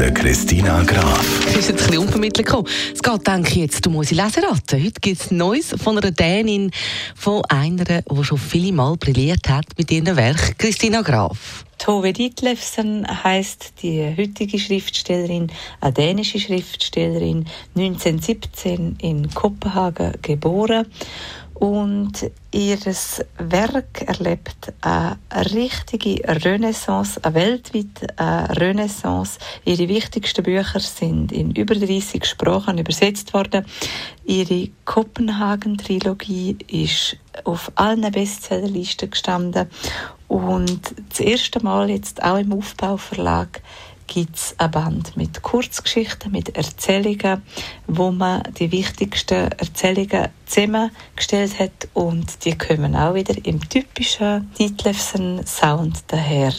der Christina Graf. Es ist jetzt ein bisschen unvermittelt gekommen. Es geht, denke ich, jetzt um unsere Leseraten. Heute gibt es Neues von einer Dänin, von einer, die schon viele Mal brilliert hat mit ihrem Werk, Christina Graf. Tove Ditlevsen heißt die heutige Schriftstellerin, eine dänische Schriftstellerin, 1917 in Kopenhagen geboren und ihr Werk erlebt eine richtige Renaissance, eine weltweite Renaissance. Ihre wichtigsten Bücher sind in über 30 Sprachen übersetzt worden. Ihre Kopenhagen-Trilogie ist auf allen Bestsellerlisten gestanden und das erste Mal jetzt auch im Aufbauverlag gibt es eine Band mit Kurzgeschichten, mit Erzählungen, wo man die wichtigsten Erzählungen zusammengestellt hat und die kommen auch wieder im typischen Ditlevsen Sound daher.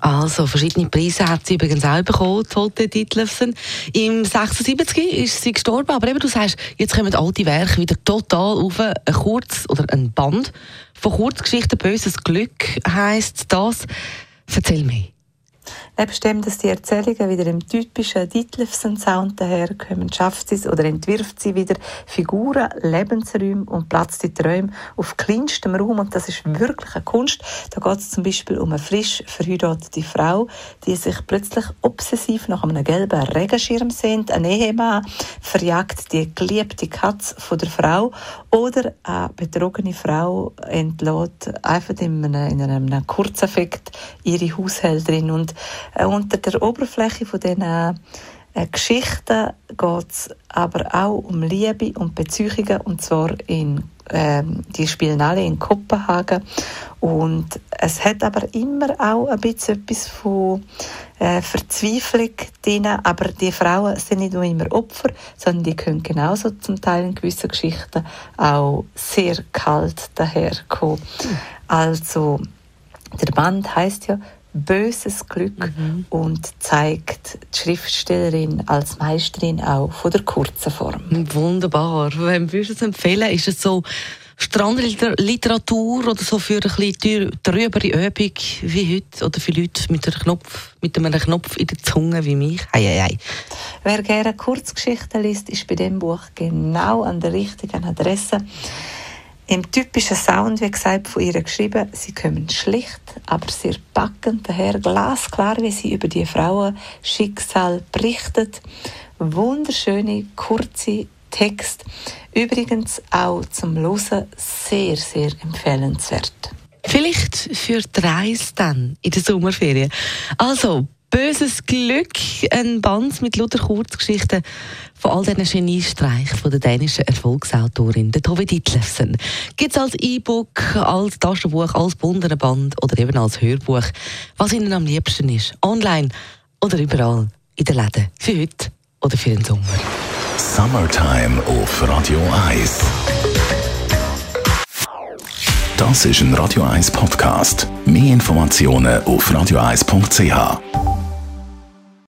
Also, verschiedene Preise hat sie übrigens auch bekommen, Tote Ditlevsen. Im 76 ist sie gestorben, aber eben, du sagst, jetzt kommen alte Werke wieder total auf. Ein Kurz- oder ein Band von Kurzgeschichten «Böses Glück» heisst das. Erzähl mir. Nebst dem, dass die Erzählungen wieder im typischen Ditlevsen-Sound daherkommen, schafft sie oder entwirft sie wieder Figuren, Lebensräume und platzt die Träume auf kleinstem Raum. Und das ist wirklich eine Kunst. Da geht es zum Beispiel um eine frisch verheiratete Frau, die sich plötzlich obsessiv nach einem gelben Regenschirm sehnt. Ein Ehemann verjagt die geliebte Katze von der Frau oder eine betrogene Frau entlädt einfach in einem, in einem Kurzeffekt ihre Haushälterin. Und äh, unter der Oberfläche von diesen äh, Geschichten geht es aber auch um Liebe und Beziehungen und zwar in ähm, die spielen alle in Kopenhagen und es hat aber immer auch ein bisschen etwas von äh, Verzweiflung drin, aber die Frauen sind nicht nur immer Opfer, sondern die können genauso zum Teil in gewissen Geschichten auch sehr kalt daherkommen. Mhm. Also der Band heißt ja böses Glück mhm. und zeigt die Schriftstellerin als Meisterin auch von der kurzen Form. Wunderbar. Wem würdest du es empfehlen? Ist es so Strandliteratur oder so für ein bisschen trübere Übung wie heute oder für Leute mit, einem Knopf, mit einem Knopf in der Zunge wie mich? Ei, ei, ei. Wer gerne Kurzgeschichten liest, ist bei dem Buch genau an der richtigen Adresse. Im typischen Sound, wie gesagt, von ihr geschrieben, sie kommen schlicht, aber sehr packend daher, glasklar, wie sie über die Frauenschicksal berichtet. Wunderschöne, kurze Text. Übrigens auch zum Hören sehr, sehr empfehlenswert. Vielleicht für die Reise dann in der Sommerferien. Also, Böses Glück, ein Band mit lauter Kurzgeschichten von all diesen Geniestreichen von der dänischen Erfolgsautorin, der Tove Ditlevsen. Gibt es als E-Book, als Taschenbuch, als bundener Band oder eben als Hörbuch, was Ihnen am liebsten ist. Online oder überall in den Läden. Für heute oder für den Sommer. Summertime auf Radio 1. Das ist ein Radio 1 Podcast. Mehr Informationen auf radio1.ch.